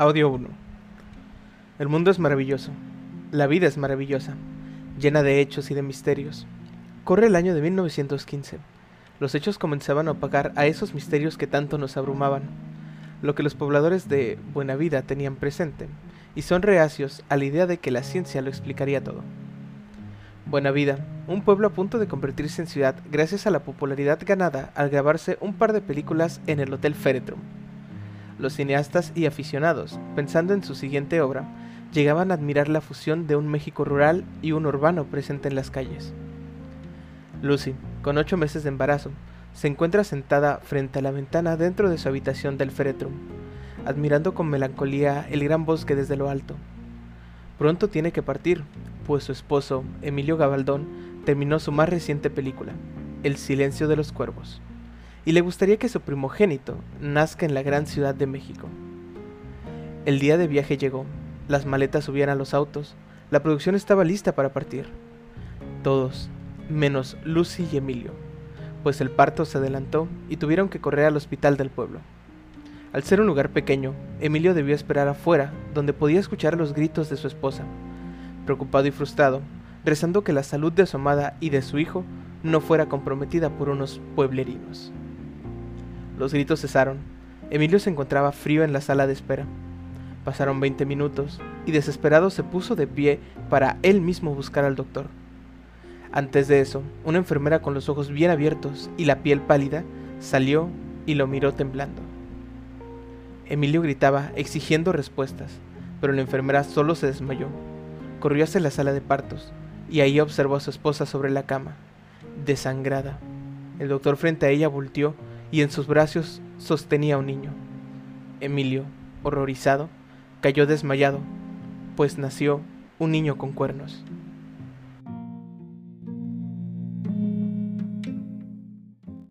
Audio 1. El mundo es maravilloso. La vida es maravillosa, llena de hechos y de misterios. Corre el año de 1915. Los hechos comenzaban a opacar a esos misterios que tanto nos abrumaban, lo que los pobladores de Buena Vida tenían presente, y son reacios a la idea de que la ciencia lo explicaría todo. Buena Vida, un pueblo a punto de convertirse en ciudad gracias a la popularidad ganada al grabarse un par de películas en el Hotel Feretrum los cineastas y aficionados, pensando en su siguiente obra, llegaban a admirar la fusión de un México rural y un urbano presente en las calles. Lucy, con ocho meses de embarazo, se encuentra sentada frente a la ventana dentro de su habitación del Feretrum, admirando con melancolía el gran bosque desde lo alto. Pronto tiene que partir, pues su esposo, Emilio Gabaldón, terminó su más reciente película, El silencio de los cuervos y le gustaría que su primogénito nazca en la gran ciudad de México. El día de viaje llegó, las maletas subían a los autos, la producción estaba lista para partir. Todos, menos Lucy y Emilio, pues el parto se adelantó y tuvieron que correr al hospital del pueblo. Al ser un lugar pequeño, Emilio debió esperar afuera, donde podía escuchar los gritos de su esposa. Preocupado y frustrado, rezando que la salud de su amada y de su hijo no fuera comprometida por unos pueblerinos. Los gritos cesaron. Emilio se encontraba frío en la sala de espera. Pasaron 20 minutos y desesperado se puso de pie para él mismo buscar al doctor. Antes de eso, una enfermera con los ojos bien abiertos y la piel pálida salió y lo miró temblando. Emilio gritaba exigiendo respuestas, pero la enfermera solo se desmayó. Corrió hacia la sala de partos y ahí observó a su esposa sobre la cama, desangrada. El doctor frente a ella volteó y en sus brazos sostenía un niño. Emilio, horrorizado, cayó desmayado, pues nació un niño con cuernos.